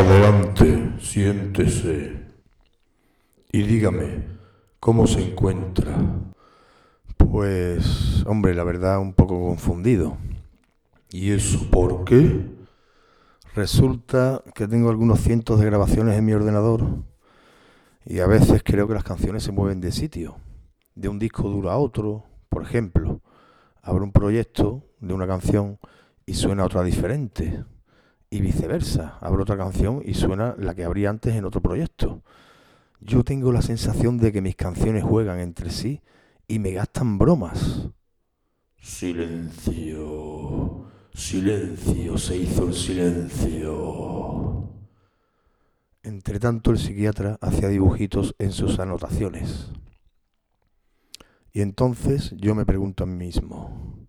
Adelante, siéntese. Y dígame, ¿cómo se encuentra? Pues, hombre, la verdad, un poco confundido. ¿Y eso por qué? Resulta que tengo algunos cientos de grabaciones en mi ordenador y a veces creo que las canciones se mueven de sitio, de un disco duro a otro. Por ejemplo, abro un proyecto de una canción y suena otra diferente. Y viceversa, abro otra canción y suena la que abrí antes en otro proyecto. Yo tengo la sensación de que mis canciones juegan entre sí y me gastan bromas. Silencio. Silencio, se hizo el silencio. Entre tanto, el psiquiatra hacía dibujitos en sus anotaciones. Y entonces yo me pregunto a mí mismo,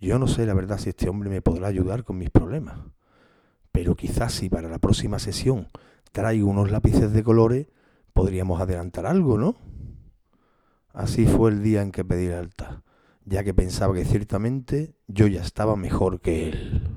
yo no sé la verdad si este hombre me podrá ayudar con mis problemas, pero quizás si para la próxima sesión traigo unos lápices de colores, podríamos adelantar algo, ¿no? Así fue el día en que pedí el alta ya que pensaba que ciertamente yo ya estaba mejor que él.